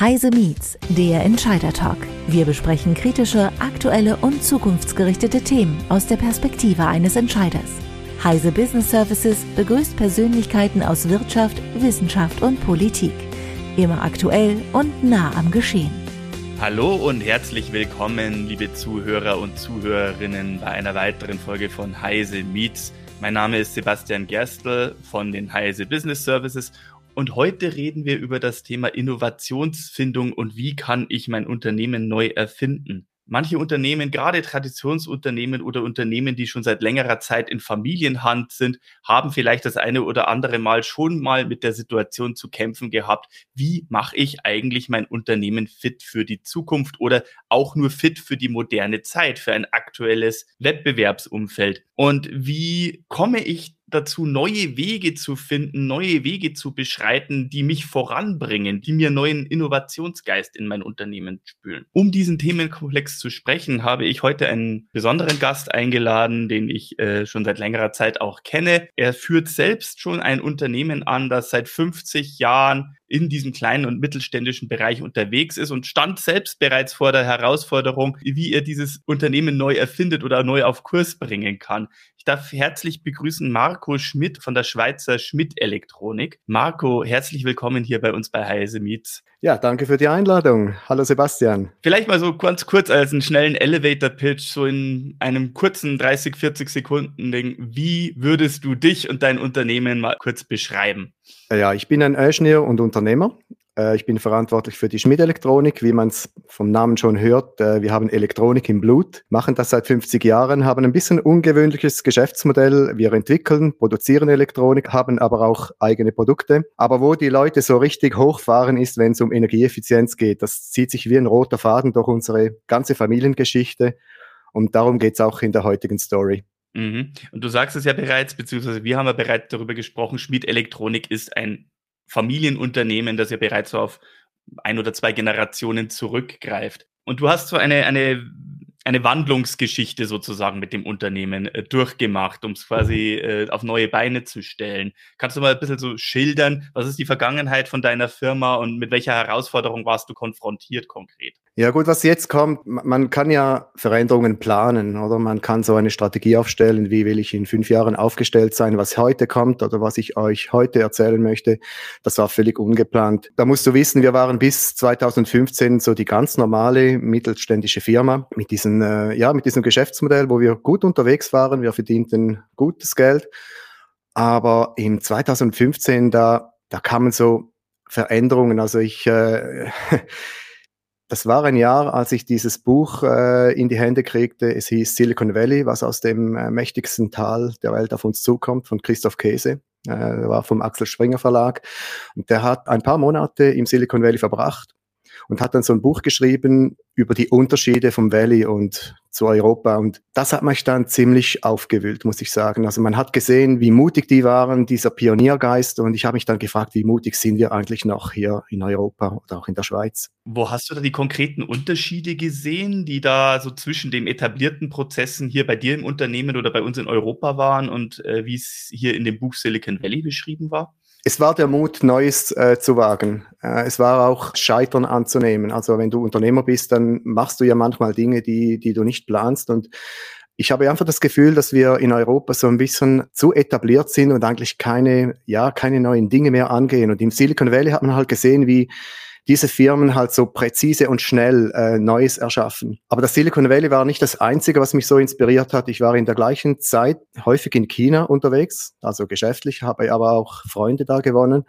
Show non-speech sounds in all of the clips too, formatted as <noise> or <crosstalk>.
Heise Meets, der Entscheider Talk. Wir besprechen kritische, aktuelle und zukunftsgerichtete Themen aus der Perspektive eines Entscheiders. Heise Business Services begrüßt Persönlichkeiten aus Wirtschaft, Wissenschaft und Politik. Immer aktuell und nah am Geschehen. Hallo und herzlich willkommen, liebe Zuhörer und Zuhörerinnen, bei einer weiteren Folge von Heise Meets. Mein Name ist Sebastian Gerstl von den Heise Business Services und heute reden wir über das Thema Innovationsfindung und wie kann ich mein Unternehmen neu erfinden. Manche Unternehmen, gerade Traditionsunternehmen oder Unternehmen, die schon seit längerer Zeit in Familienhand sind, haben vielleicht das eine oder andere Mal schon mal mit der Situation zu kämpfen gehabt. Wie mache ich eigentlich mein Unternehmen fit für die Zukunft oder auch nur fit für die moderne Zeit, für ein aktuelles Wettbewerbsumfeld? Und wie komme ich dazu, neue Wege zu finden, neue Wege zu beschreiten, die mich voranbringen, die mir neuen Innovationsgeist in mein Unternehmen spülen. Um diesen Themenkomplex zu sprechen, habe ich heute einen besonderen Gast eingeladen, den ich äh, schon seit längerer Zeit auch kenne. Er führt selbst schon ein Unternehmen an, das seit 50 Jahren in diesem kleinen und mittelständischen Bereich unterwegs ist und stand selbst bereits vor der Herausforderung, wie er dieses Unternehmen neu erfindet oder neu auf Kurs bringen kann. Ich darf herzlich begrüßen Marco Schmidt von der Schweizer Schmidt Elektronik. Marco, herzlich willkommen hier bei uns bei Heise Meets. Ja, danke für die Einladung. Hallo Sebastian. Vielleicht mal so ganz kurz als einen schnellen Elevator-Pitch, so in einem kurzen 30, 40 Sekunden Ding. Wie würdest du dich und dein Unternehmen mal kurz beschreiben? Ja, ich bin ein Ingenieur und Unternehmer. Äh, ich bin verantwortlich für die Schmiedelektronik, wie man es vom Namen schon hört. Äh, wir haben Elektronik im Blut, machen das seit 50 Jahren, haben ein bisschen ungewöhnliches Geschäftsmodell. Wir entwickeln, produzieren Elektronik, haben aber auch eigene Produkte. Aber wo die Leute so richtig hochfahren, ist, wenn es um Energieeffizienz geht. Das zieht sich wie ein roter Faden durch unsere ganze Familiengeschichte. Und darum geht es auch in der heutigen Story. Mhm. Und du sagst es ja bereits, beziehungsweise wir haben ja bereits darüber gesprochen, Schmied Elektronik ist ein Familienunternehmen, das ja bereits auf ein oder zwei Generationen zurückgreift. Und du hast so eine, eine eine Wandlungsgeschichte sozusagen mit dem Unternehmen äh, durchgemacht, um es quasi äh, auf neue Beine zu stellen. Kannst du mal ein bisschen so schildern, was ist die Vergangenheit von deiner Firma und mit welcher Herausforderung warst du konfrontiert konkret? Ja gut, was jetzt kommt, man kann ja Veränderungen planen, oder? Man kann so eine Strategie aufstellen, wie will ich in fünf Jahren aufgestellt sein, was heute kommt oder was ich euch heute erzählen möchte. Das war völlig ungeplant. Da musst du wissen, wir waren bis 2015 so die ganz normale mittelständische Firma mit diesen äh, ja, mit diesem Geschäftsmodell, wo wir gut unterwegs waren. Wir verdienten gutes Geld. Aber im 2015, da, da kamen so Veränderungen. Also ich, äh, <laughs> das war ein Jahr, als ich dieses Buch äh, in die Hände kriegte. Es hieß Silicon Valley, was aus dem äh, mächtigsten Tal der Welt auf uns zukommt, von Christoph Käse. Äh, war vom Axel Springer Verlag. Und der hat ein paar Monate im Silicon Valley verbracht und hat dann so ein Buch geschrieben über die Unterschiede vom Valley und zu Europa. Und das hat mich dann ziemlich aufgewühlt, muss ich sagen. Also man hat gesehen, wie mutig die waren, dieser Pioniergeist. Und ich habe mich dann gefragt, wie mutig sind wir eigentlich noch hier in Europa oder auch in der Schweiz. Wo hast du da die konkreten Unterschiede gesehen, die da so zwischen den etablierten Prozessen hier bei dir im Unternehmen oder bei uns in Europa waren und äh, wie es hier in dem Buch Silicon Valley beschrieben war? Es war der Mut, Neues äh, zu wagen. Äh, es war auch Scheitern anzunehmen. Also wenn du Unternehmer bist, dann machst du ja manchmal Dinge, die, die du nicht planst. Und ich habe einfach das Gefühl, dass wir in Europa so ein bisschen zu etabliert sind und eigentlich keine, ja, keine neuen Dinge mehr angehen. Und im Silicon Valley hat man halt gesehen, wie diese Firmen halt so präzise und schnell äh, Neues erschaffen. Aber das Silicon Valley war nicht das Einzige, was mich so inspiriert hat. Ich war in der gleichen Zeit häufig in China unterwegs, also geschäftlich, habe aber auch Freunde da gewonnen.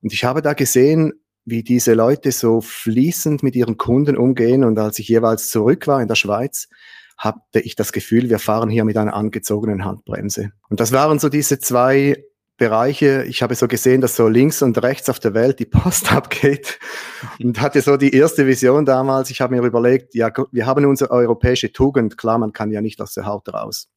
Und ich habe da gesehen, wie diese Leute so fließend mit ihren Kunden umgehen. Und als ich jeweils zurück war in der Schweiz, hatte ich das Gefühl, wir fahren hier mit einer angezogenen Handbremse. Und das waren so diese zwei Bereiche. Ich habe so gesehen, dass so links und rechts auf der Welt die Post <laughs> abgeht und hatte so die erste Vision damals. Ich habe mir überlegt, ja, wir haben unsere europäische Tugend. Klar, man kann ja nicht aus der Haut raus.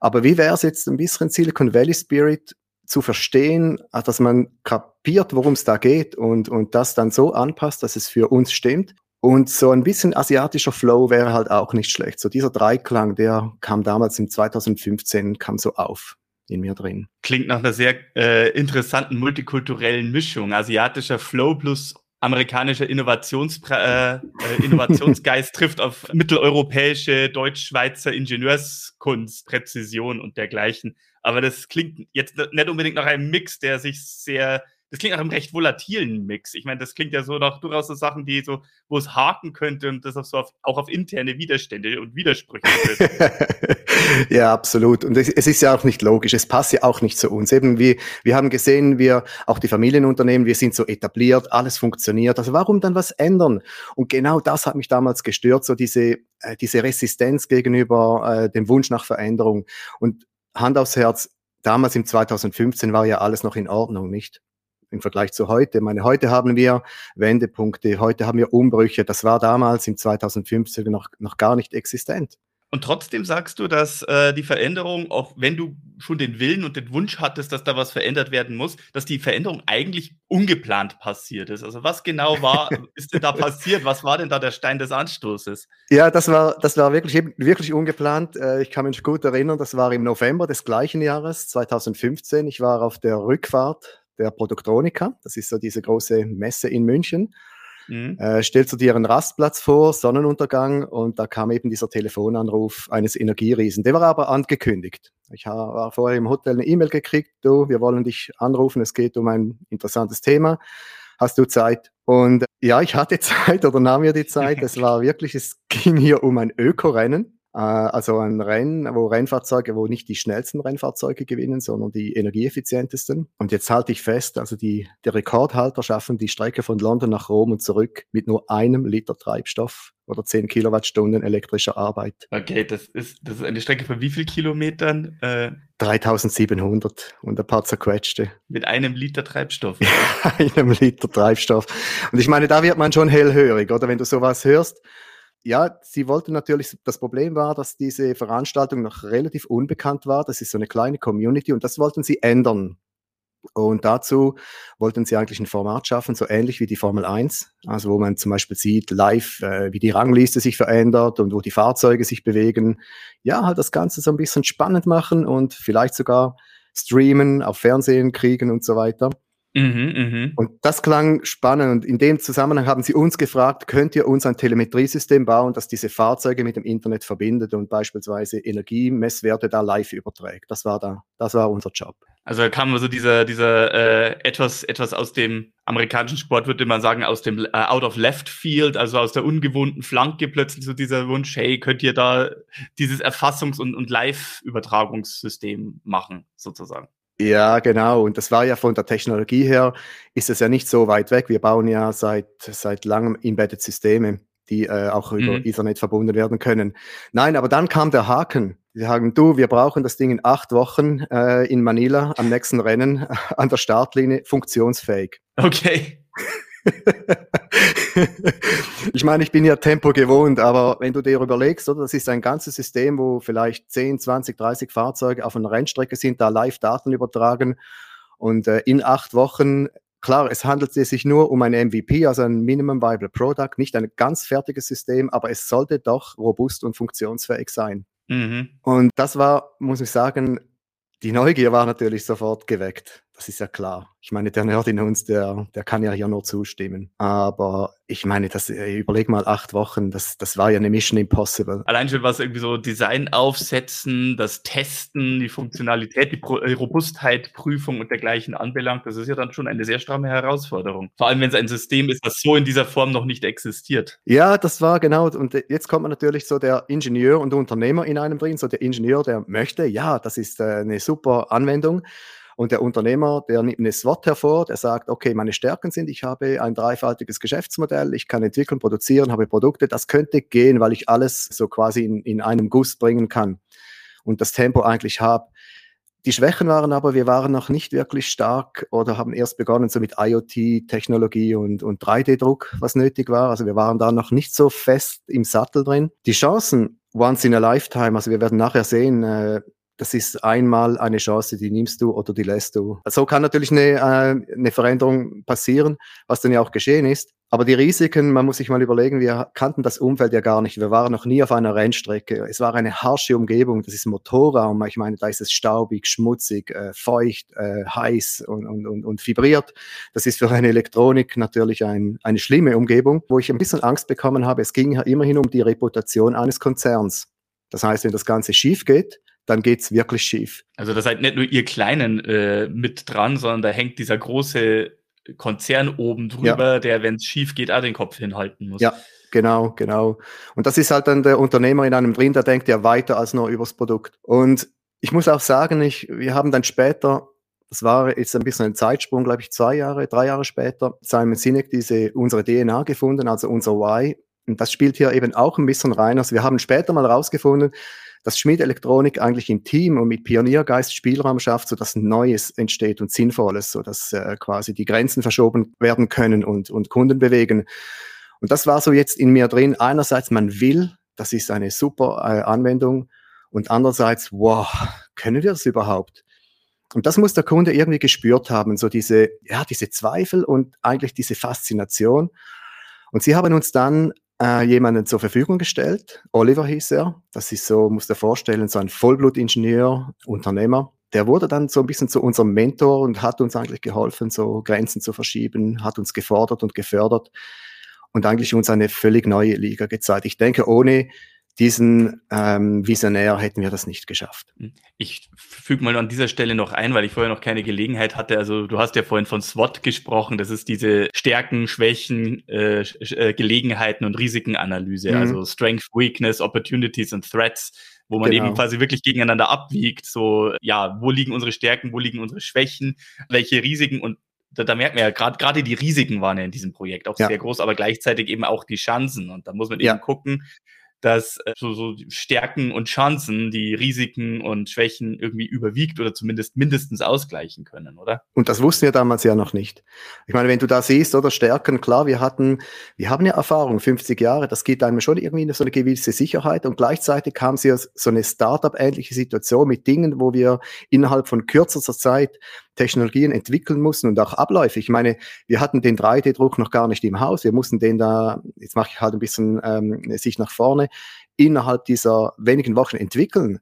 Aber wie wäre es jetzt ein bisschen Silicon Valley Spirit zu verstehen, dass man kapiert, worum es da geht und, und das dann so anpasst, dass es für uns stimmt. Und so ein bisschen asiatischer Flow wäre halt auch nicht schlecht. So dieser Dreiklang, der kam damals im 2015, kam so auf in mir drin. Klingt nach einer sehr äh, interessanten multikulturellen Mischung. Asiatischer Flow plus amerikanischer Innovationspre äh, äh Innovationsgeist <laughs> trifft auf mitteleuropäische, deutsch-schweizer Ingenieurskunst, Präzision und dergleichen. Aber das klingt jetzt nicht unbedingt nach einem Mix, der sich sehr das klingt nach einem recht volatilen Mix. Ich meine, das klingt ja so nach durchaus so Sachen, die so, wo es haken könnte und das auch, so auf, auch auf interne Widerstände und Widersprüche <laughs> ja, absolut. Und es, es, ist ja auch nicht logisch. Es passt ja auch nicht zu uns. Eben wie, wir haben gesehen, wir, auch die Familienunternehmen, wir sind so etabliert, alles funktioniert. Also warum dann was ändern? Und genau das hat mich damals gestört, so diese, äh, diese Resistenz gegenüber äh, dem Wunsch nach Veränderung. Und Hand aufs Herz, damals im 2015 war ja alles noch in Ordnung, nicht? Im Vergleich zu heute. Ich meine, heute haben wir Wendepunkte, heute haben wir Umbrüche. Das war damals im 2015 noch, noch gar nicht existent. Und trotzdem sagst du, dass äh, die Veränderung, auch wenn du schon den Willen und den Wunsch hattest, dass da was verändert werden muss, dass die Veränderung eigentlich ungeplant passiert ist. Also was genau war, <laughs> ist denn da passiert? Was war denn da der Stein des Anstoßes? Ja, das war, das war wirklich, wirklich ungeplant. Äh, ich kann mich gut erinnern, das war im November des gleichen Jahres, 2015. Ich war auf der Rückfahrt der Produktronika. Das ist so diese große Messe in München. Mhm. Äh, stellst du dir einen Rastplatz vor, Sonnenuntergang, und da kam eben dieser Telefonanruf eines Energieriesen. Der war aber angekündigt. Ich habe vorher im Hotel eine E-Mail gekriegt, du, wir wollen dich anrufen, es geht um ein interessantes Thema. Hast du Zeit? Und ja, ich hatte <laughs> Zeit oder nahm mir die Zeit. Es <laughs> war wirklich, es ging hier um ein Ökorennen. Äh, also ein Rennen, wo Rennfahrzeuge, wo nicht die schnellsten Rennfahrzeuge gewinnen, sondern die energieeffizientesten. Und jetzt halte ich fest, also die, die Rekordhalter schaffen die Strecke von London nach Rom und zurück mit nur einem Liter Treibstoff oder 10 Kilowattstunden elektrischer Arbeit. Okay, das ist, das ist eine Strecke von wie viel Kilometern? Äh, 3700 und ein paar zerquetschte. Mit einem Liter Treibstoff. <laughs> einem Liter Treibstoff. Und ich meine, da wird man schon hellhörig, oder? Wenn du sowas hörst, ja, sie wollten natürlich, das Problem war, dass diese Veranstaltung noch relativ unbekannt war. Das ist so eine kleine Community und das wollten sie ändern. Und dazu wollten sie eigentlich ein Format schaffen, so ähnlich wie die Formel 1, also wo man zum Beispiel sieht live, äh, wie die Rangliste sich verändert und wo die Fahrzeuge sich bewegen. Ja, halt das Ganze so ein bisschen spannend machen und vielleicht sogar streamen, auf Fernsehen kriegen und so weiter. Mhm, mh. Und das klang spannend. Und in dem Zusammenhang haben sie uns gefragt, könnt ihr uns ein Telemetriesystem bauen, das diese Fahrzeuge mit dem Internet verbindet und beispielsweise Energiemesswerte da live überträgt. Das war da, das war unser Job. Also da kam so dieser, dieser äh, etwas, etwas aus dem amerikanischen Sport, würde man sagen, aus dem äh, Out of Left Field, also aus der ungewohnten Flanke plötzlich so dieser Wunsch, hey, könnt ihr da dieses Erfassungs- und, und Live-Übertragungssystem machen, sozusagen. Ja, genau. Und das war ja von der Technologie her, ist es ja nicht so weit weg. Wir bauen ja seit, seit langem Embedded Systeme, die äh, auch über mhm. Ethernet verbunden werden können. Nein, aber dann kam der Haken. Sie sagen, du, wir brauchen das Ding in acht Wochen äh, in Manila am nächsten Rennen an der Startlinie funktionsfähig. Okay. <laughs> ich meine, ich bin ja Tempo gewohnt, aber wenn du dir überlegst, oder, das ist ein ganzes System, wo vielleicht 10, 20, 30 Fahrzeuge auf einer Rennstrecke sind, da live Daten übertragen und äh, in acht Wochen Klar, es handelt sich nur um ein MVP, also ein Minimum Viable Product, nicht ein ganz fertiges System, aber es sollte doch robust und funktionsfähig sein. Mhm. Und das war, muss ich sagen, die Neugier war natürlich sofort geweckt. Das ist ja klar. Ich meine, der Nerd in uns, der, der kann ja hier nur zustimmen. Aber ich meine, das, äh, überleg mal acht Wochen, das, das war ja eine Mission Impossible. Allein schon was irgendwie so Design aufsetzen, das Testen, die Funktionalität, die, Pro die Robustheit, Prüfung und dergleichen anbelangt, das ist ja dann schon eine sehr stramme Herausforderung. Vor allem, wenn es ein System ist, das so in dieser Form noch nicht existiert. Ja, das war genau. Und jetzt kommt man natürlich so der Ingenieur und Unternehmer in einem drin, so der Ingenieur, der möchte, ja, das ist äh, eine super Anwendung. Und der Unternehmer, der nimmt eine SWOT hervor, der sagt, okay, meine Stärken sind, ich habe ein dreifaltiges Geschäftsmodell, ich kann entwickeln, produzieren, habe Produkte, das könnte gehen, weil ich alles so quasi in, in einem Guss bringen kann und das Tempo eigentlich habe. Die Schwächen waren aber, wir waren noch nicht wirklich stark oder haben erst begonnen so mit IoT-Technologie und, und 3D-Druck, was nötig war. Also wir waren da noch nicht so fest im Sattel drin. Die Chancen, once in a lifetime, also wir werden nachher sehen, äh, das ist einmal eine Chance, die nimmst du oder die lässt du. So kann natürlich eine, äh, eine Veränderung passieren, was dann ja auch geschehen ist. Aber die Risiken, man muss sich mal überlegen, wir kannten das Umfeld ja gar nicht. Wir waren noch nie auf einer Rennstrecke. Es war eine harsche Umgebung. Das ist Motorraum. Ich meine, da ist es staubig, schmutzig, äh, feucht, äh, heiß und, und, und, und vibriert. Das ist für eine Elektronik natürlich ein, eine schlimme Umgebung, wo ich ein bisschen Angst bekommen habe. Es ging ja immerhin um die Reputation eines Konzerns. Das heißt, wenn das Ganze schief geht, dann geht's wirklich schief. Also da seid nicht nur ihr Kleinen äh, mit dran, sondern da hängt dieser große Konzern oben drüber, ja. der, wenn es schief geht, auch den Kopf hinhalten muss. Ja, genau, genau. Und das ist halt dann der Unternehmer in einem drin, der denkt ja weiter als nur übers Produkt. Und ich muss auch sagen, ich, wir haben dann später, das war jetzt ein bisschen ein Zeitsprung, glaube ich, zwei Jahre, drei Jahre später, Simon Sinek diese, unsere DNA gefunden, also unser Why. Und das spielt hier eben auch ein bisschen rein. Also wir haben später mal rausgefunden, dass Schmied Elektronik eigentlich im Team und mit Pioniergeist Spielraum schafft, sodass Neues entsteht und Sinnvolles, sodass äh, quasi die Grenzen verschoben werden können und, und Kunden bewegen. Und das war so jetzt in mir drin. Einerseits, man will, das ist eine super äh, Anwendung. Und andererseits, wow, können wir es überhaupt? Und das muss der Kunde irgendwie gespürt haben, so diese, ja, diese Zweifel und eigentlich diese Faszination. Und sie haben uns dann äh, jemanden zur Verfügung gestellt. Oliver hieß er. Das ist so, muss dir vorstellen, so ein Vollblutingenieur, Unternehmer. Der wurde dann so ein bisschen zu unserem Mentor und hat uns eigentlich geholfen, so Grenzen zu verschieben, hat uns gefordert und gefördert und eigentlich uns eine völlig neue Liga gezeigt. Ich denke, ohne diesen ähm, Visionär hätten wir das nicht geschafft. Hm. Ich füge mal an dieser Stelle noch ein, weil ich vorher noch keine Gelegenheit hatte. Also du hast ja vorhin von SWOT gesprochen. Das ist diese Stärken, Schwächen, äh, äh, Gelegenheiten und Risikenanalyse. Mhm. Also Strength, Weakness, Opportunities und Threats, wo man genau. eben quasi wirklich gegeneinander abwiegt. So, ja, wo liegen unsere Stärken, wo liegen unsere Schwächen, welche Risiken und da, da merkt man ja, gerade gerade die Risiken waren ja in diesem Projekt auch ja. sehr groß, aber gleichzeitig eben auch die Chancen. Und da muss man ja. eben gucken, dass äh, so, so Stärken und Chancen die Risiken und Schwächen irgendwie überwiegt oder zumindest mindestens ausgleichen können, oder? Und das wussten wir damals ja noch nicht. Ich meine, wenn du da siehst, oder Stärken, klar, wir hatten, wir haben ja Erfahrung, 50 Jahre, das gibt einem schon irgendwie so eine gewisse Sicherheit und gleichzeitig kam sie so eine Startup-ähnliche Situation mit Dingen, wo wir innerhalb von kürzester Zeit Technologien entwickeln mussten und auch Abläufe. Ich meine, wir hatten den 3D-Druck noch gar nicht im Haus. Wir mussten den da, jetzt mache ich halt ein bisschen ähm, sich nach vorne, innerhalb dieser wenigen Wochen entwickeln.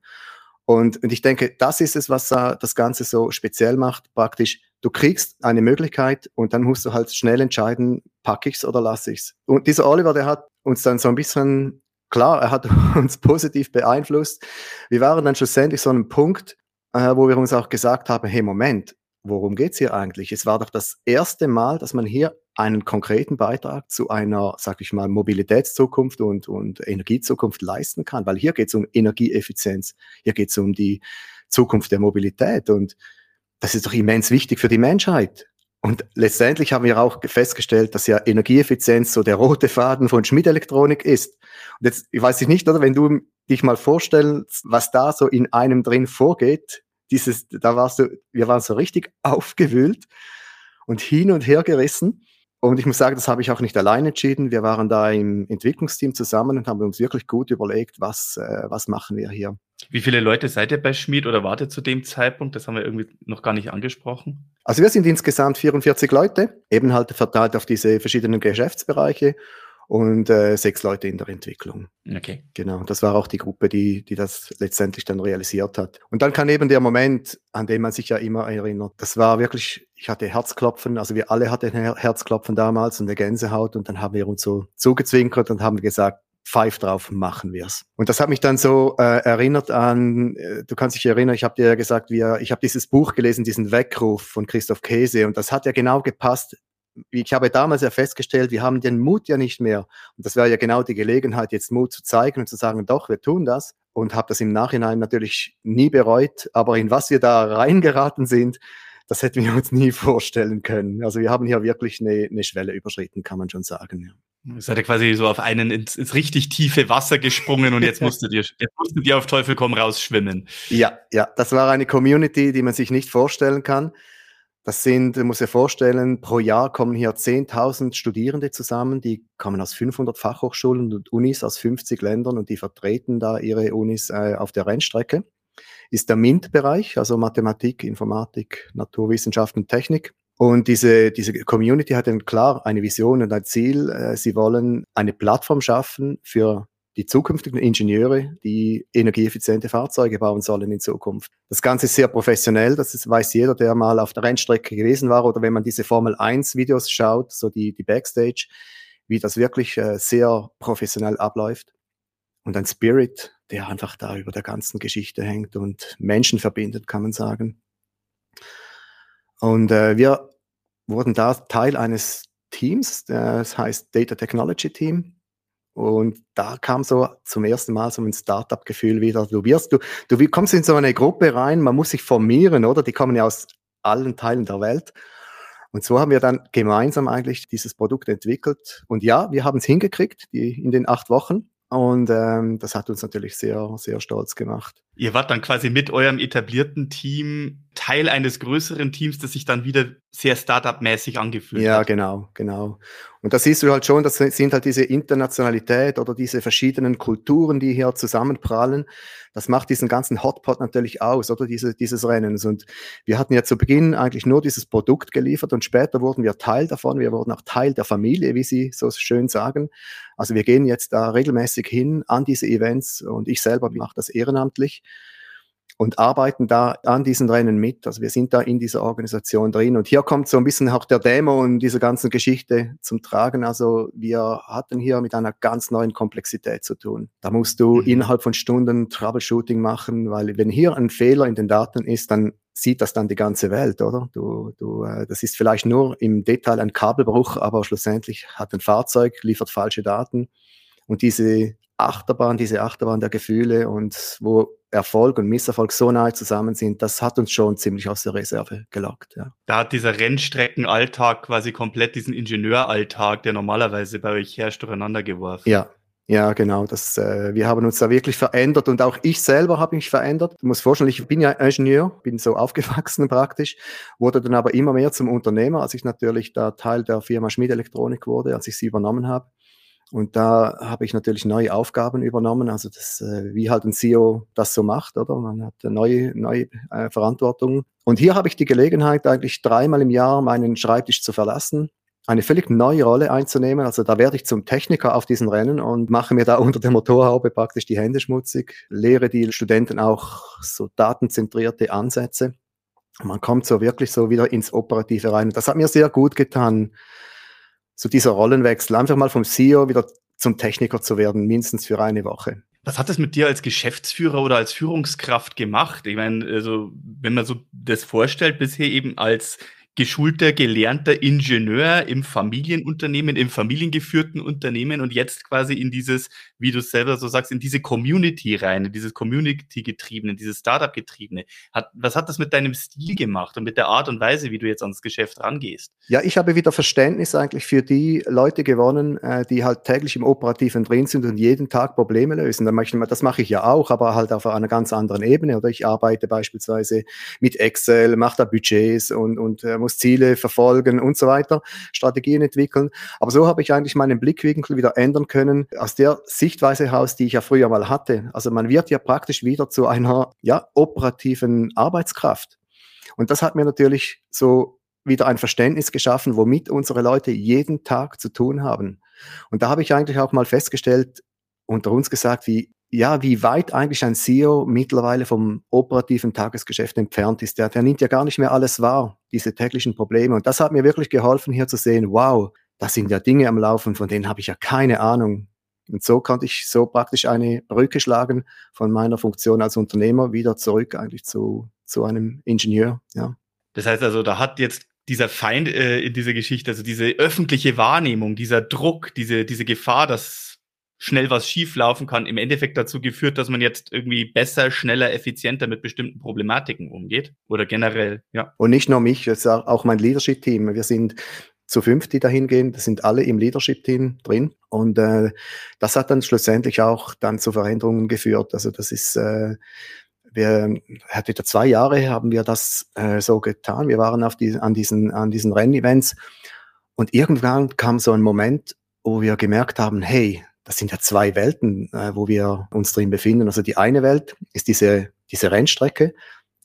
Und, und ich denke, das ist es, was uh, das Ganze so speziell macht. Praktisch, du kriegst eine Möglichkeit und dann musst du halt schnell entscheiden, packe ich's oder lasse ich's. Und dieser Oliver, der hat uns dann so ein bisschen, klar, er hat <laughs> uns positiv beeinflusst. Wir waren dann schlussendlich so an einem Punkt, äh, wo wir uns auch gesagt haben, hey, Moment, worum geht's hier eigentlich? Es war doch das erste Mal, dass man hier einen konkreten Beitrag zu einer, sag ich mal, Mobilitätszukunft und, und Energiezukunft leisten kann, weil hier geht's um Energieeffizienz, hier geht's um die Zukunft der Mobilität und das ist doch immens wichtig für die Menschheit. Und letztendlich haben wir auch festgestellt, dass ja Energieeffizienz so der rote Faden von Schmiedelektronik ist. Und jetzt, ich weiß nicht, oder wenn du dich mal vorstellst, was da so in einem drin vorgeht, dieses, da warst du, wir waren so richtig aufgewühlt und hin und her gerissen. Und ich muss sagen, das habe ich auch nicht allein entschieden. Wir waren da im Entwicklungsteam zusammen und haben uns wirklich gut überlegt, was, äh, was machen wir hier. Wie viele Leute seid ihr bei Schmied oder wartet zu dem Zeitpunkt? Das haben wir irgendwie noch gar nicht angesprochen. Also wir sind insgesamt 44 Leute, eben halt verteilt auf diese verschiedenen Geschäftsbereiche und äh, sechs Leute in der Entwicklung. Okay. Genau, das war auch die Gruppe, die, die das letztendlich dann realisiert hat. Und dann kam eben der Moment, an den man sich ja immer erinnert. Das war wirklich, ich hatte Herzklopfen, also wir alle hatten Herzklopfen damals und eine Gänsehaut und dann haben wir uns so zugezwinkert und haben gesagt, pfeif drauf, machen wir's. Und das hat mich dann so äh, erinnert an, äh, du kannst dich erinnern, ich habe dir ja gesagt, wir, ich habe dieses Buch gelesen, diesen Weckruf von Christoph Käse und das hat ja genau gepasst ich habe damals ja festgestellt, wir haben den Mut ja nicht mehr. Und das wäre ja genau die Gelegenheit, jetzt Mut zu zeigen und zu sagen, doch, wir tun das. Und habe das im Nachhinein natürlich nie bereut. Aber in was wir da reingeraten sind, das hätten wir uns nie vorstellen können. Also wir haben hier wirklich eine, eine Schwelle überschritten, kann man schon sagen. Ja. Ihr seid ja quasi so auf einen ins, ins richtig tiefe Wasser gesprungen und jetzt <laughs> musstet ihr, jetzt musstet ihr auf Teufel komm raus schwimmen. Ja, ja, das war eine Community, die man sich nicht vorstellen kann. Das sind, musst dir vorstellen, pro Jahr kommen hier 10.000 Studierende zusammen, die kommen aus 500 Fachhochschulen und Unis aus 50 Ländern und die vertreten da ihre Unis äh, auf der Rennstrecke. Ist der MINT-Bereich, also Mathematik, Informatik, Naturwissenschaften, Technik. Und diese, diese Community hat dann klar eine Vision und ein Ziel. Äh, sie wollen eine Plattform schaffen für die zukünftigen Ingenieure, die energieeffiziente Fahrzeuge bauen sollen in Zukunft. Das Ganze ist sehr professionell, das ist, weiß jeder, der mal auf der Rennstrecke gewesen war oder wenn man diese Formel 1 Videos schaut, so die, die Backstage, wie das wirklich äh, sehr professionell abläuft. Und ein Spirit, der einfach da über der ganzen Geschichte hängt und Menschen verbindet, kann man sagen. Und äh, wir wurden da Teil eines Teams, das heißt Data Technology Team. Und da kam so zum ersten Mal so ein Startup-Gefühl wieder. Du wirst, du, du kommst in so eine Gruppe rein, man muss sich formieren, oder? Die kommen ja aus allen Teilen der Welt. Und so haben wir dann gemeinsam eigentlich dieses Produkt entwickelt. Und ja, wir haben es hingekriegt, die, in den acht Wochen. Und ähm, das hat uns natürlich sehr, sehr stolz gemacht. Ihr wart dann quasi mit eurem etablierten Team Teil eines größeren Teams, das sich dann wieder sehr Startup-mäßig angefühlt ja, hat. Ja, genau, genau. Und da siehst du halt schon, das sind halt diese Internationalität oder diese verschiedenen Kulturen, die hier zusammenprallen. Das macht diesen ganzen Hotpot natürlich aus, oder diese, dieses Rennens. Und wir hatten ja zu Beginn eigentlich nur dieses Produkt geliefert und später wurden wir Teil davon. Wir wurden auch Teil der Familie, wie Sie so schön sagen. Also wir gehen jetzt da regelmäßig hin an diese Events und ich selber mache das ehrenamtlich und arbeiten da an diesen Rennen mit. Also wir sind da in dieser Organisation drin. Und hier kommt so ein bisschen auch der Demo und diese ganzen Geschichte zum Tragen. Also wir hatten hier mit einer ganz neuen Komplexität zu tun. Da musst du mhm. innerhalb von Stunden Troubleshooting machen, weil wenn hier ein Fehler in den Daten ist, dann sieht das dann die ganze Welt, oder? Du, du, äh, das ist vielleicht nur im Detail ein Kabelbruch, aber schlussendlich hat ein Fahrzeug, liefert falsche Daten. Und diese Achterbahn, diese Achterbahn der Gefühle und wo Erfolg und Misserfolg so nahe zusammen sind, das hat uns schon ziemlich aus der Reserve gelockt. Ja. Da hat dieser Rennstreckenalltag quasi komplett diesen Ingenieuralltag, der normalerweise bei euch herrscht, durcheinander geworfen. Ja, ja, genau. Das, äh, wir haben uns da wirklich verändert und auch ich selber habe mich verändert. Du musst vorstellen, ich bin ja Ingenieur, bin so <laughs> aufgewachsen praktisch, wurde dann aber immer mehr zum Unternehmer, als ich natürlich da Teil der Firma Schmied Elektronik wurde, als ich sie übernommen habe. Und da habe ich natürlich neue Aufgaben übernommen, also das, äh, wie halt ein CEO das so macht, oder? Man hat neue, neue äh, Verantwortung. Und hier habe ich die Gelegenheit, eigentlich dreimal im Jahr meinen Schreibtisch zu verlassen, eine völlig neue Rolle einzunehmen. Also da werde ich zum Techniker auf diesen Rennen und mache mir da <laughs> unter der Motorhaube praktisch die Hände schmutzig, lehre die Studenten auch so datenzentrierte Ansätze. Man kommt so wirklich so wieder ins Operative rein. Das hat mir sehr gut getan, so dieser Rollenwechsel, einfach mal vom CEO wieder zum Techniker zu werden, mindestens für eine Woche. Was hat das mit dir als Geschäftsführer oder als Führungskraft gemacht? Ich meine, also, wenn man so das vorstellt, bisher eben als geschulter, gelernter Ingenieur im Familienunternehmen, im familiengeführten Unternehmen und jetzt quasi in dieses, wie du selber so sagst, in diese Community rein, in dieses Community-getriebene, dieses Startup-getriebene. Hat, was hat das mit deinem Stil gemacht und mit der Art und Weise, wie du jetzt ans Geschäft rangehst? Ja, ich habe wieder Verständnis eigentlich für die Leute gewonnen, äh, die halt täglich im Operativen drin sind und jeden Tag Probleme lösen. Das mache ich ja auch, aber halt auf einer ganz anderen Ebene. Oder ich arbeite beispielsweise mit Excel, mache da Budgets und, und äh, muss Ziele verfolgen und so weiter, Strategien entwickeln. Aber so habe ich eigentlich meinen Blickwinkel wieder ändern können aus der Sichtweise heraus, die ich ja früher mal hatte. Also man wird ja praktisch wieder zu einer ja, operativen Arbeitskraft. Und das hat mir natürlich so wieder ein Verständnis geschaffen, womit unsere Leute jeden Tag zu tun haben. Und da habe ich eigentlich auch mal festgestellt, unter uns gesagt, wie ja, wie weit eigentlich ein CEO mittlerweile vom operativen Tagesgeschäft entfernt ist. Der, der nimmt ja gar nicht mehr alles wahr, diese täglichen Probleme. Und das hat mir wirklich geholfen, hier zu sehen, wow, da sind ja Dinge am Laufen, von denen habe ich ja keine Ahnung. Und so konnte ich so praktisch eine Brücke schlagen von meiner Funktion als Unternehmer wieder zurück eigentlich zu, zu einem Ingenieur. Ja. Das heißt also, da hat jetzt dieser Feind äh, in dieser Geschichte, also diese öffentliche Wahrnehmung, dieser Druck, diese, diese Gefahr, dass schnell was schief laufen kann, im Endeffekt dazu geführt, dass man jetzt irgendwie besser, schneller, effizienter mit bestimmten Problematiken umgeht oder generell, ja. Und nicht nur mich, ist auch mein Leadership-Team. Wir sind zu fünf, die dahin gehen, das sind alle im Leadership-Team drin. Und äh, das hat dann schlussendlich auch dann zu Veränderungen geführt. Also das ist, äh, wir hatte da zwei Jahre haben wir das äh, so getan. Wir waren auf die, an diesen, an diesen Rennevents und irgendwann kam so ein Moment, wo wir gemerkt haben, hey, das sind ja zwei Welten, äh, wo wir uns drin befinden. Also die eine Welt ist diese, diese Rennstrecke,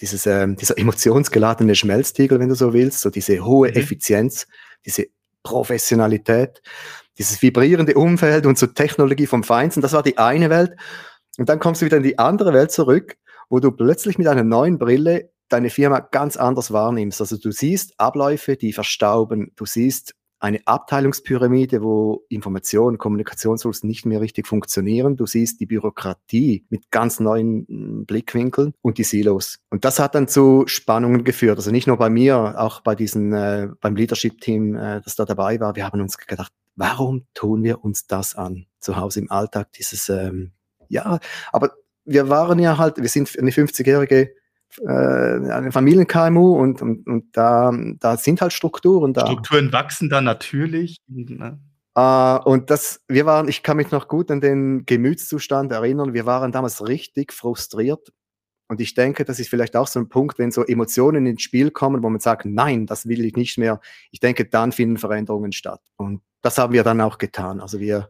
dieses, äh, dieser <laughs> emotionsgeladene Schmelztiegel, wenn du so willst, so diese hohe mhm. Effizienz, diese Professionalität, dieses vibrierende Umfeld und so Technologie vom Feinsten, das war die eine Welt. Und dann kommst du wieder in die andere Welt zurück, wo du plötzlich mit einer neuen Brille deine Firma ganz anders wahrnimmst. Also du siehst Abläufe, die verstauben, du siehst eine Abteilungspyramide, wo Information, Kommunikationstools nicht mehr richtig funktionieren. Du siehst die Bürokratie mit ganz neuen hm, Blickwinkeln und die Silos. Und das hat dann zu Spannungen geführt. Also nicht nur bei mir, auch bei diesen, äh, beim Leadership-Team, äh, das da dabei war. Wir haben uns gedacht, warum tun wir uns das an? Zu Hause im Alltag, dieses, ähm, ja, aber wir waren ja halt, wir sind eine 50-jährige äh, eine Familien-KMU und, und, und da, da sind halt Strukturen da. Strukturen wachsen da natürlich. Ne? Uh, und das, wir waren, ich kann mich noch gut an den Gemütszustand erinnern. Wir waren damals richtig frustriert. Und ich denke, das ist vielleicht auch so ein Punkt, wenn so Emotionen ins Spiel kommen, wo man sagt, nein, das will ich nicht mehr. Ich denke, dann finden Veränderungen statt. Und das haben wir dann auch getan. Also wir,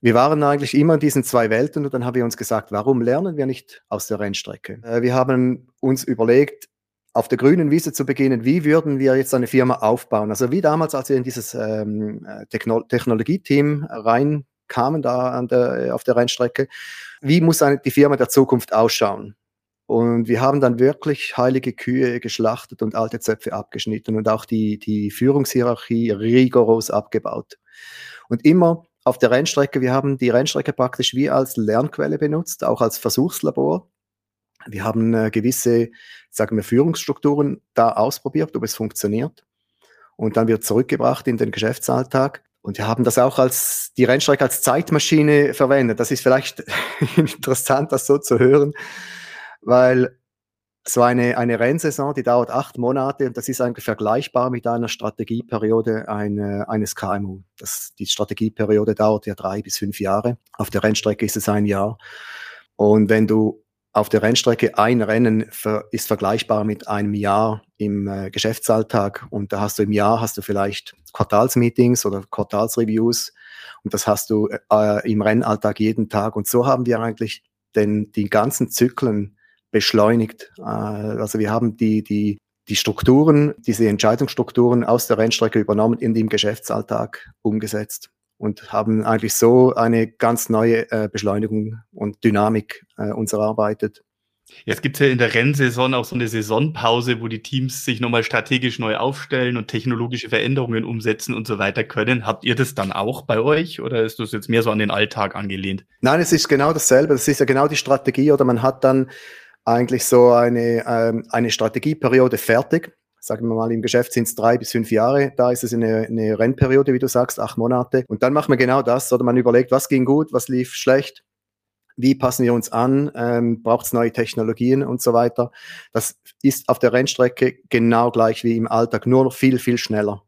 wir waren eigentlich immer in diesen zwei Welten und dann haben wir uns gesagt, warum lernen wir nicht aus der Rennstrecke? Äh, wir haben uns überlegt, auf der grünen Wiese zu beginnen, wie würden wir jetzt eine Firma aufbauen? Also wie damals, als wir in dieses ähm, Techno Technologieteam reinkamen, da der, auf der Rennstrecke, wie muss eine, die Firma der Zukunft ausschauen? Und wir haben dann wirklich heilige Kühe geschlachtet und alte Zöpfe abgeschnitten und auch die, die Führungshierarchie rigoros abgebaut. Und immer auf der Rennstrecke, wir haben die Rennstrecke praktisch wie als Lernquelle benutzt, auch als Versuchslabor. Wir haben äh, gewisse, sagen wir, Führungsstrukturen da ausprobiert, ob es funktioniert. Und dann wird zurückgebracht in den Geschäftsalltag. Und wir haben das auch als die Rennstrecke als Zeitmaschine verwendet. Das ist vielleicht <laughs> interessant, das so zu hören, weil so eine, eine Rennsaison, die dauert acht Monate und das ist eigentlich vergleichbar mit einer Strategieperiode eine, eines KMU. Das, die Strategieperiode dauert ja drei bis fünf Jahre. Auf der Rennstrecke ist es ein Jahr. Und wenn du auf der Rennstrecke ein Rennen ist vergleichbar mit einem Jahr im äh, Geschäftsalltag und da hast du im Jahr hast du vielleicht Quartalsmeetings oder Quartalsreviews und das hast du äh, im Rennalltag jeden Tag und so haben wir eigentlich den, die ganzen Zyklen beschleunigt. Äh, also wir haben die, die, die Strukturen, diese Entscheidungsstrukturen aus der Rennstrecke übernommen in den Geschäftsalltag umgesetzt und haben eigentlich so eine ganz neue äh, Beschleunigung und Dynamik äh, uns erarbeitet. Jetzt gibt es ja in der Rennsaison auch so eine Saisonpause, wo die Teams sich nochmal strategisch neu aufstellen und technologische Veränderungen umsetzen und so weiter können. Habt ihr das dann auch bei euch oder ist das jetzt mehr so an den Alltag angelehnt? Nein, es ist genau dasselbe. Das ist ja genau die Strategie oder man hat dann eigentlich so eine, ähm, eine Strategieperiode fertig. Sagen wir mal, im Geschäft sind es drei bis fünf Jahre. Da ist es eine, eine Rennperiode, wie du sagst, acht Monate. Und dann macht man genau das, oder man überlegt, was ging gut, was lief schlecht, wie passen wir uns an, ähm, braucht es neue Technologien und so weiter. Das ist auf der Rennstrecke genau gleich wie im Alltag, nur noch viel, viel schneller.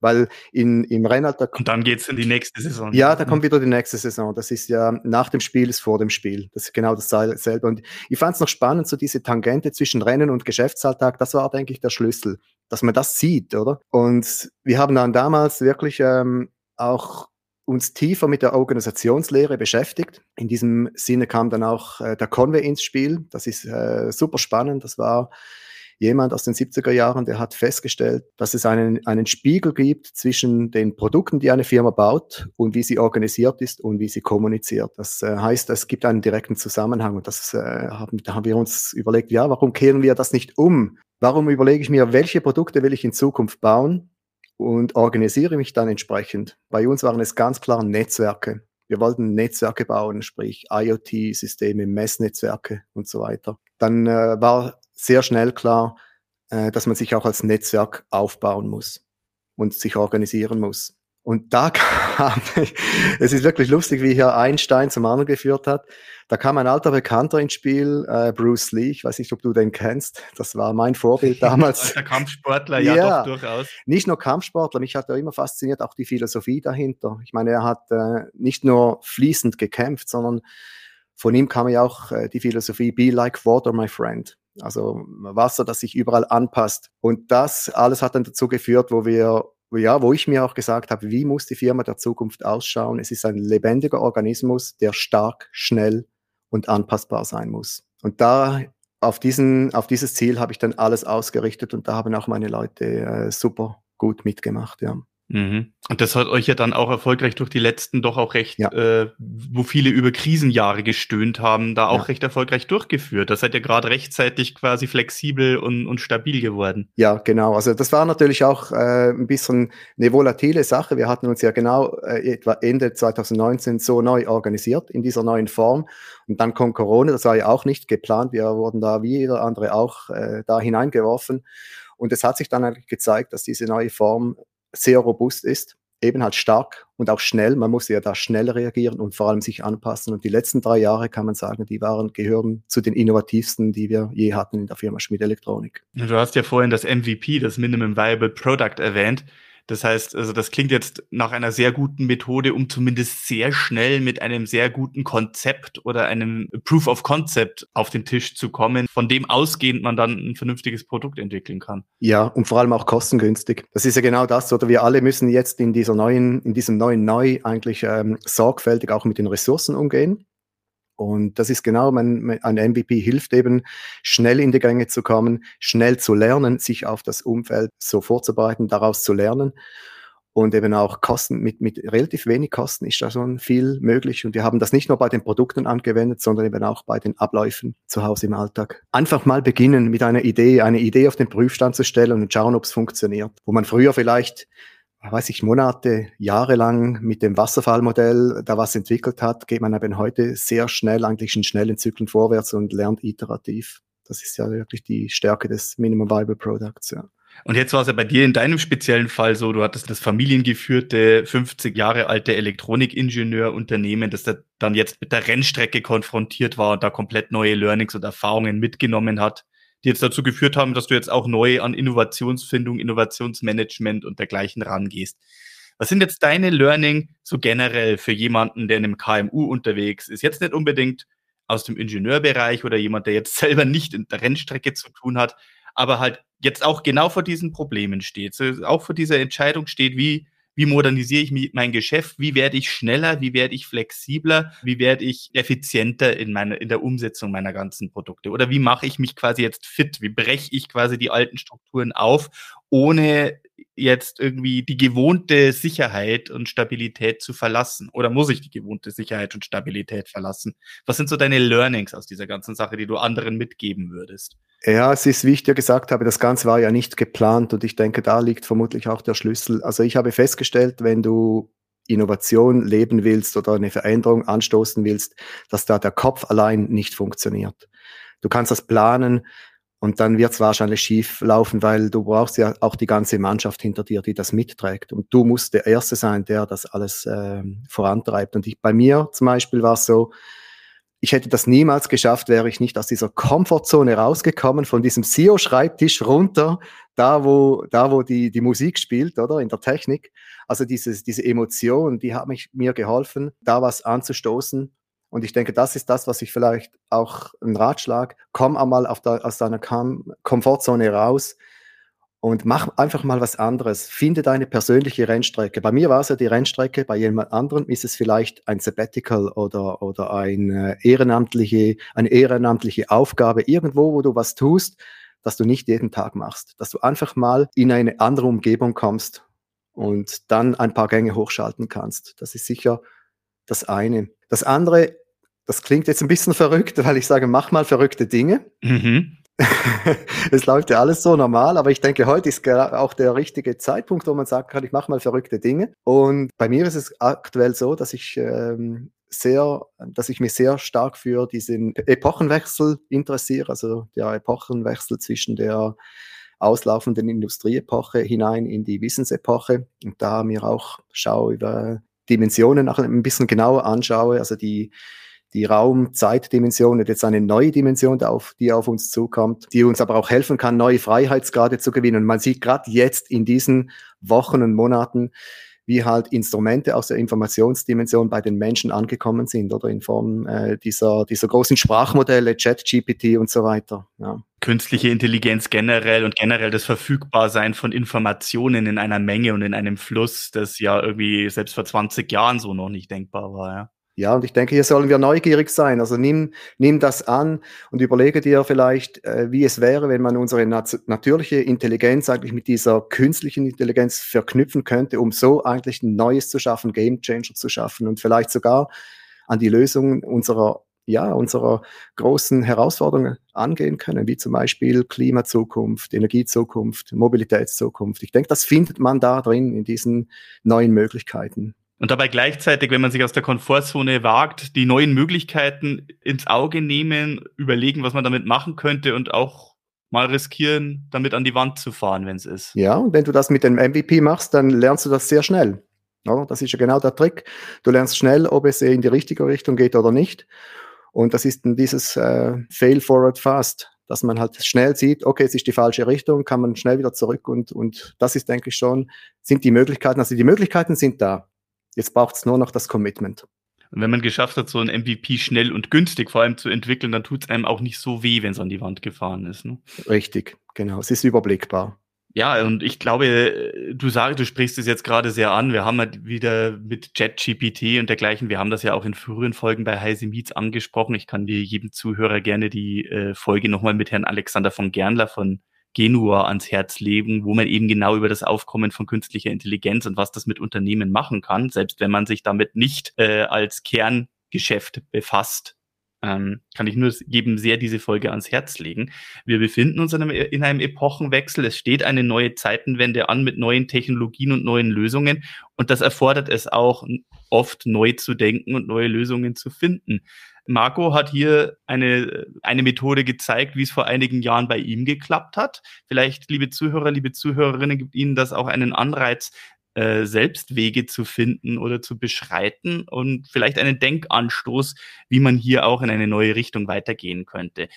Weil in, im Rennalter. Und dann geht's in die nächste Saison. Ja, da kommt wieder die nächste Saison. Das ist ja nach dem Spiel ist vor dem Spiel. Das ist genau dasselbe. Und ich fand es noch spannend, so diese Tangente zwischen Rennen und Geschäftsalltag. Das war, denke ich, der Schlüssel, dass man das sieht, oder? Und wir haben dann damals wirklich ähm, auch uns tiefer mit der Organisationslehre beschäftigt. In diesem Sinne kam dann auch äh, der Conway ins Spiel. Das ist äh, super spannend. Das war jemand aus den 70er Jahren, der hat festgestellt, dass es einen, einen Spiegel gibt zwischen den Produkten, die eine Firma baut und wie sie organisiert ist und wie sie kommuniziert. Das äh, heißt, es gibt einen direkten Zusammenhang und das äh, haben, da haben wir uns überlegt, ja, warum kehren wir das nicht um? Warum überlege ich mir, welche Produkte will ich in Zukunft bauen und organisiere mich dann entsprechend? Bei uns waren es ganz klar Netzwerke. Wir wollten Netzwerke bauen, sprich IoT-Systeme, Messnetzwerke und so weiter. Dann äh, war sehr schnell klar, äh, dass man sich auch als Netzwerk aufbauen muss und sich organisieren muss. Und da <laughs> kam, es ist wirklich lustig, wie hier Einstein zum anderen geführt hat. Da kam ein alter Bekannter ins Spiel, äh, Bruce Lee. Ich weiß nicht, ob du den kennst. Das war mein Vorbild <laughs> damals. Alter Kampfsportler, ja, ja, doch durchaus. Nicht nur Kampfsportler, mich hat er immer fasziniert, auch die Philosophie dahinter. Ich meine, er hat äh, nicht nur fließend gekämpft, sondern von ihm kam ja auch äh, die Philosophie Be like water, my friend. Also Wasser, das sich überall anpasst. Und das alles hat dann dazu geführt, wo wir, ja, wo ich mir auch gesagt habe, wie muss die Firma der Zukunft ausschauen? Es ist ein lebendiger Organismus, der stark, schnell und anpassbar sein muss. Und da auf, diesen, auf dieses Ziel habe ich dann alles ausgerichtet und da haben auch meine Leute äh, super gut mitgemacht, ja. Mhm. Und das hat euch ja dann auch erfolgreich durch die letzten doch auch recht, ja. äh, wo viele über Krisenjahre gestöhnt haben, da auch ja. recht erfolgreich durchgeführt. Das seid ihr gerade rechtzeitig quasi flexibel und, und stabil geworden. Ja, genau. Also das war natürlich auch äh, ein bisschen eine volatile Sache. Wir hatten uns ja genau äh, etwa Ende 2019 so neu organisiert in dieser neuen Form. Und dann kommt Corona, das war ja auch nicht geplant. Wir wurden da wie jeder andere auch äh, da hineingeworfen. Und es hat sich dann eigentlich gezeigt, dass diese neue Form sehr robust ist, eben halt stark und auch schnell. Man muss ja da schnell reagieren und vor allem sich anpassen. Und die letzten drei Jahre kann man sagen, die waren, gehören zu den innovativsten, die wir je hatten in der Firma Schmidt Elektronik. Du hast ja vorhin das MVP, das Minimum Viable Product erwähnt. Das heißt, also das klingt jetzt nach einer sehr guten Methode, um zumindest sehr schnell mit einem sehr guten Konzept oder einem Proof of Concept auf den Tisch zu kommen, von dem ausgehend man dann ein vernünftiges Produkt entwickeln kann. Ja, und vor allem auch kostengünstig. Das ist ja genau das, oder wir alle müssen jetzt in dieser neuen, in diesem neuen Neu eigentlich ähm, sorgfältig auch mit den Ressourcen umgehen. Und das ist genau, man, ein MVP hilft eben, schnell in die Gänge zu kommen, schnell zu lernen, sich auf das Umfeld so vorzubereiten, daraus zu lernen. Und eben auch Kosten, mit, mit relativ wenig Kosten ist da schon viel möglich. Und wir haben das nicht nur bei den Produkten angewendet, sondern eben auch bei den Abläufen zu Hause im Alltag. Einfach mal beginnen mit einer Idee, eine Idee auf den Prüfstand zu stellen und schauen, ob es funktioniert. Wo man früher vielleicht weiß ich, Monate, Jahre lang mit dem Wasserfallmodell da was entwickelt hat, geht man eben heute sehr schnell, eigentlich in schnellen Zyklen vorwärts und lernt iterativ. Das ist ja wirklich die Stärke des Minimum Viable Products, ja. Und jetzt war es ja bei dir in deinem speziellen Fall so, du hattest das familiengeführte, 50 Jahre alte Elektronikingenieurunternehmen, das dann jetzt mit der Rennstrecke konfrontiert war und da komplett neue Learnings und Erfahrungen mitgenommen hat die jetzt dazu geführt haben, dass du jetzt auch neu an Innovationsfindung, Innovationsmanagement und dergleichen rangehst. Was sind jetzt deine Learning so generell für jemanden, der in einem KMU unterwegs ist? Jetzt nicht unbedingt aus dem Ingenieurbereich oder jemand, der jetzt <laughs> selber nicht in der Rennstrecke zu tun hat, aber halt jetzt auch genau vor diesen Problemen steht, auch vor dieser Entscheidung steht, wie wie modernisiere ich mein Geschäft, wie werde ich schneller, wie werde ich flexibler, wie werde ich effizienter in, meine, in der Umsetzung meiner ganzen Produkte? Oder wie mache ich mich quasi jetzt fit, wie breche ich quasi die alten Strukturen auf, ohne jetzt irgendwie die gewohnte Sicherheit und Stabilität zu verlassen? Oder muss ich die gewohnte Sicherheit und Stabilität verlassen? Was sind so deine Learnings aus dieser ganzen Sache, die du anderen mitgeben würdest? Ja, es ist, wie ich dir gesagt habe, das Ganze war ja nicht geplant und ich denke, da liegt vermutlich auch der Schlüssel. Also ich habe festgestellt, wenn du Innovation leben willst oder eine Veränderung anstoßen willst, dass da der Kopf allein nicht funktioniert. Du kannst das planen, und dann wird es wahrscheinlich schief laufen, weil du brauchst ja auch die ganze Mannschaft hinter dir, die das mitträgt. Und du musst der Erste sein, der das alles äh, vorantreibt. Und ich, bei mir zum Beispiel war es so, ich hätte das niemals geschafft, wäre ich nicht aus dieser Komfortzone rausgekommen, von diesem CEO-Schreibtisch runter, da wo, da wo die, die Musik spielt, oder, in der Technik. Also dieses, diese Emotion, die hat mich, mir geholfen, da was anzustoßen und ich denke, das ist das, was ich vielleicht auch ein Ratschlag, komm einmal der, aus deiner Kom Komfortzone raus und mach einfach mal was anderes. Finde deine persönliche Rennstrecke. Bei mir war es ja die Rennstrecke, bei jemand anderem ist es vielleicht ein Sabbatical oder, oder eine, ehrenamtliche, eine ehrenamtliche Aufgabe irgendwo, wo du was tust, das du nicht jeden Tag machst. Dass du einfach mal in eine andere Umgebung kommst und dann ein paar Gänge hochschalten kannst. Das ist sicher das eine. Das andere, das klingt jetzt ein bisschen verrückt, weil ich sage, mach mal verrückte Dinge. Mhm. <laughs> es läuft ja alles so normal, aber ich denke, heute ist auch der richtige Zeitpunkt, wo man sagen kann, ich mache mal verrückte Dinge. Und bei mir ist es aktuell so, dass ich ähm, sehr, dass ich mich sehr stark für diesen Epochenwechsel interessiere, also der Epochenwechsel zwischen der auslaufenden Industrieepoche hinein in die Wissensepoche und da mir auch schaue über Dimensionen noch ein bisschen genauer anschaue, also die, die Raum-Zeit-Dimension und jetzt eine neue Dimension, die auf, die auf uns zukommt, die uns aber auch helfen kann, neue Freiheitsgrade zu gewinnen. Und man sieht gerade jetzt in diesen Wochen und Monaten, wie halt Instrumente aus der Informationsdimension bei den Menschen angekommen sind oder in Form äh, dieser, dieser großen Sprachmodelle, ChatGPT und so weiter. Ja. Künstliche Intelligenz generell und generell das Verfügbarsein von Informationen in einer Menge und in einem Fluss, das ja irgendwie selbst vor 20 Jahren so noch nicht denkbar war. Ja. Ja, und ich denke, hier sollen wir neugierig sein. Also nimm, nimm das an und überlege dir vielleicht, äh, wie es wäre, wenn man unsere nat natürliche Intelligenz eigentlich mit dieser künstlichen Intelligenz verknüpfen könnte, um so eigentlich ein Neues zu schaffen, Game Changer zu schaffen und vielleicht sogar an die Lösung unserer ja, unserer großen Herausforderungen angehen können, wie zum Beispiel Klimazukunft, Energiezukunft, Mobilitätszukunft. Ich denke, das findet man da drin in diesen neuen Möglichkeiten. Und dabei gleichzeitig, wenn man sich aus der Komfortzone wagt, die neuen Möglichkeiten ins Auge nehmen, überlegen, was man damit machen könnte und auch mal riskieren, damit an die Wand zu fahren, wenn es ist. Ja, und wenn du das mit dem MVP machst, dann lernst du das sehr schnell. Das ist ja genau der Trick. Du lernst schnell, ob es in die richtige Richtung geht oder nicht. Und das ist dieses äh, Fail forward fast, dass man halt schnell sieht, okay, es ist die falsche Richtung, kann man schnell wieder zurück und, und das ist, denke ich schon, sind die Möglichkeiten, also die Möglichkeiten sind da. Jetzt braucht es nur noch das Commitment. Und wenn man geschafft hat, so ein MVP schnell und günstig vor allem zu entwickeln, dann tut es einem auch nicht so weh, wenn es an die Wand gefahren ist. Ne? Richtig, genau. Es ist überblickbar. Ja, und ich glaube, du sagst, du sprichst es jetzt gerade sehr an. Wir haben halt wieder mit ChatGPT und dergleichen, wir haben das ja auch in früheren Folgen bei Heise Meets angesprochen. Ich kann dir jedem Zuhörer gerne die äh, Folge nochmal mit Herrn Alexander von Gernler von Genua ans Herz legen, wo man eben genau über das Aufkommen von künstlicher Intelligenz und was das mit Unternehmen machen kann, selbst wenn man sich damit nicht äh, als Kerngeschäft befasst, ähm, kann ich nur jedem sehr diese Folge ans Herz legen. Wir befinden uns in einem, in einem Epochenwechsel. Es steht eine neue Zeitenwende an mit neuen Technologien und neuen Lösungen. Und das erfordert es auch oft neu zu denken und neue Lösungen zu finden. Marco hat hier eine, eine Methode gezeigt, wie es vor einigen Jahren bei ihm geklappt hat. Vielleicht, liebe Zuhörer, liebe Zuhörerinnen, gibt Ihnen das auch einen Anreiz, äh, selbst Wege zu finden oder zu beschreiten und vielleicht einen Denkanstoß, wie man hier auch in eine neue Richtung weitergehen könnte.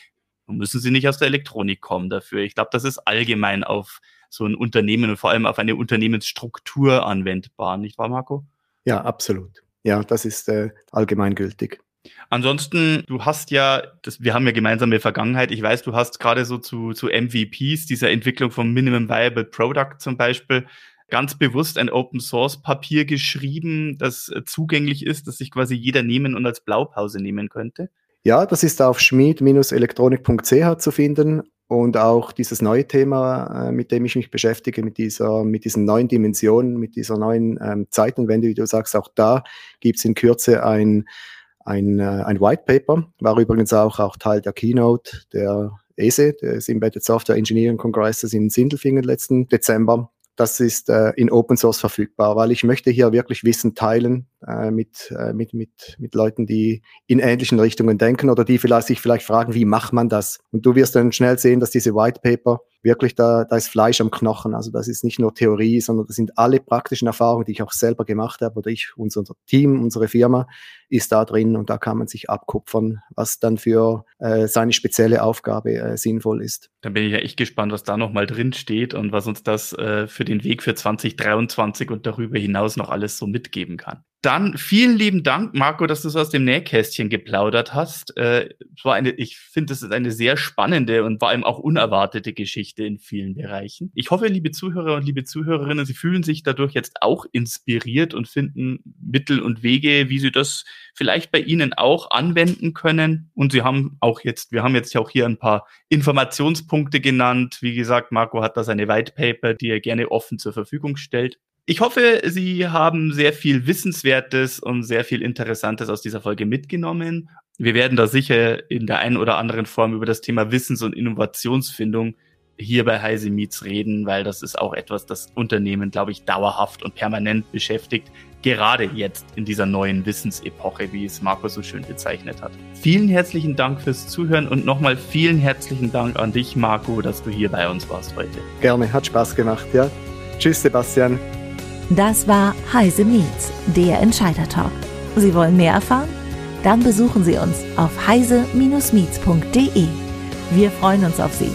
Müssen Sie nicht aus der Elektronik kommen dafür. Ich glaube, das ist allgemein auf so ein Unternehmen und vor allem auf eine Unternehmensstruktur anwendbar, nicht wahr, Marco? Ja, absolut. Ja, das ist äh, allgemeingültig. Ansonsten, du hast ja, das, wir haben ja gemeinsame Vergangenheit. Ich weiß, du hast gerade so zu, zu MVPs, dieser Entwicklung vom Minimum Viable Product zum Beispiel, ganz bewusst ein Open Source Papier geschrieben, das äh, zugänglich ist, das sich quasi jeder nehmen und als Blaupause nehmen könnte? Ja, das ist auf schmied-elektronik.ch zu finden und auch dieses neue Thema, äh, mit dem ich mich beschäftige, mit dieser, mit diesen neuen Dimensionen, mit dieser neuen ähm, Zeitenwende, wie du sagst, auch da gibt es in Kürze ein, ein, äh, ein White Paper, war übrigens auch, auch Teil der Keynote der ESE, des Embedded Software Engineering Congresses in Sindelfingen letzten Dezember das ist äh, in Open Source verfügbar, weil ich möchte hier wirklich Wissen teilen äh, mit, äh, mit, mit, mit Leuten, die in ähnlichen Richtungen denken oder die vielleicht sich vielleicht fragen, wie macht man das? Und du wirst dann schnell sehen, dass diese White Paper wirklich da, da ist Fleisch am Knochen. Also das ist nicht nur Theorie, sondern das sind alle praktischen Erfahrungen, die ich auch selber gemacht habe oder ich, unser Team, unsere Firma ist da drin und da kann man sich abkupfern, was dann für äh, seine spezielle Aufgabe äh, sinnvoll ist. Da bin ich ja echt gespannt, was da nochmal drin steht und was uns das äh, für den Weg für 2023 und darüber hinaus noch alles so mitgeben kann. Dann vielen lieben Dank, Marco, dass du so aus dem Nähkästchen geplaudert hast. Äh, war eine, ich finde, es ist eine sehr spannende und vor allem auch unerwartete Geschichte in vielen Bereichen. Ich hoffe, liebe Zuhörer und liebe Zuhörerinnen, Sie fühlen sich dadurch jetzt auch inspiriert und finden Mittel und Wege, wie Sie das vielleicht bei Ihnen auch anwenden können. Und Sie haben auch jetzt, wir haben jetzt auch hier ein paar Informationspunkte genannt. Wie gesagt, Marco hat da seine White Paper, die er gerne offen zur Verfügung stellt. Ich hoffe, Sie haben sehr viel Wissenswertes und sehr viel Interessantes aus dieser Folge mitgenommen. Wir werden da sicher in der einen oder anderen Form über das Thema Wissens- und Innovationsfindung hier bei Heise Meets reden, weil das ist auch etwas, das Unternehmen, glaube ich, dauerhaft und permanent beschäftigt, gerade jetzt in dieser neuen Wissensepoche, wie es Marco so schön bezeichnet hat. Vielen herzlichen Dank fürs Zuhören und nochmal vielen herzlichen Dank an dich, Marco, dass du hier bei uns warst heute. Gerne, hat Spaß gemacht, ja. Tschüss, Sebastian. Das war Heise Meets, der Entscheider-Talk. Sie wollen mehr erfahren? Dann besuchen Sie uns auf heise-meets.de. Wir freuen uns auf Sie.